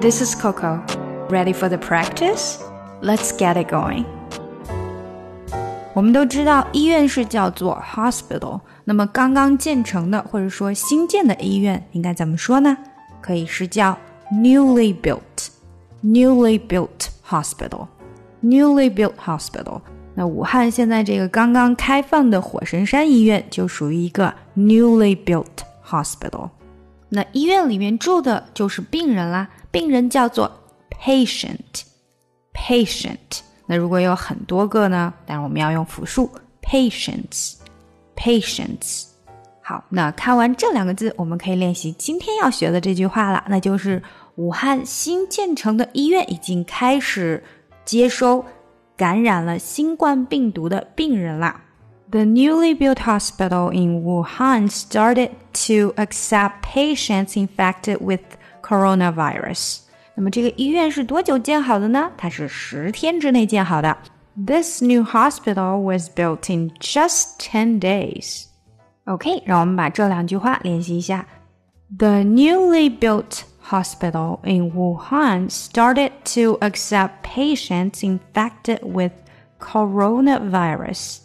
This is Coco. Ready for the practice? Let's get it going. 我们都知道医院是叫做 hospital，那么刚刚建成的或者说新建的医院应该怎么说呢？可以是叫 newly built，newly built hospital，newly built hospital。那武汉现在这个刚刚开放的火神山医院就属于一个 newly built hospital。 那医院里面住的就是病人啦，病人叫做 patient，patient。那如果有很多个呢？但我们要用复数 patients，patients。好，那看完这两个字，我们可以练习今天要学的这句话了，那就是武汉新建成的医院已经开始接收感染了新冠病毒的病人啦。The newly built hospital in Wuhan started to accept patients infected with coronavirus. 那么这个医院是多久建好的呢？它是十天之内建好的。This new hospital was built in just ten days. OK，让我们把这两句话练习一下。The newly built hospital in Wuhan started to accept patients infected with coronavirus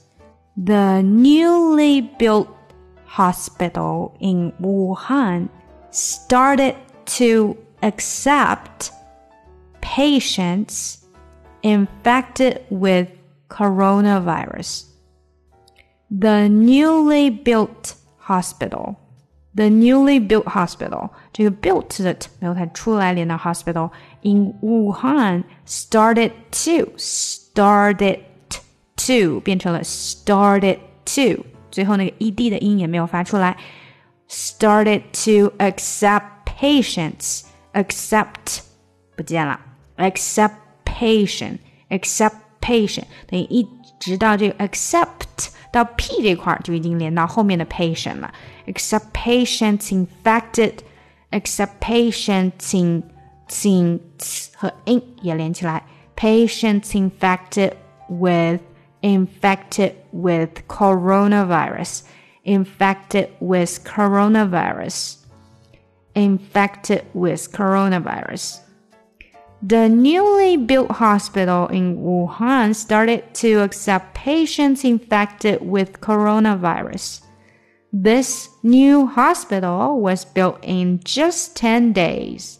the newly built hospital in Wuhan started to accept patients infected with coronavirus. The newly built hospital, the newly built hospital, 这个 built 的没有它出来连到 hospital in Wuhan started to started to 变成了 started to，最后那个 ed 的音也没有发出来。Started to accept patients, accept 不见了，accept patient, accept patient 等于一直到这个 accept 到 p 这块儿就已经连到后面的 patient 了。Accept patients infected, accept patients in in 和 in 也连起来，patients infected with infected with coronavirus, infected with coronavirus, infected with coronavirus. The newly built hospital in Wuhan started to accept patients infected with coronavirus. This new hospital was built in just 10 days.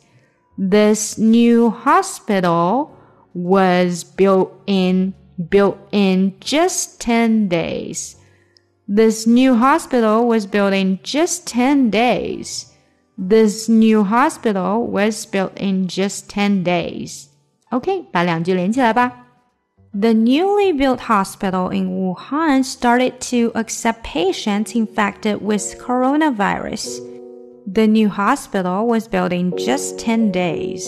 This new hospital was built in built in just 10 days. This new hospital was built in just 10 days. This new hospital was built in just 10 days. OK，把两句连起来吧。The newly built hospital in Wuhan started to accept patients infected with coronavirus. The new hospital was built in just 10 days.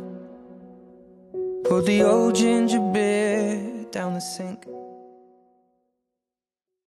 Pour the old ginger beer down the sink.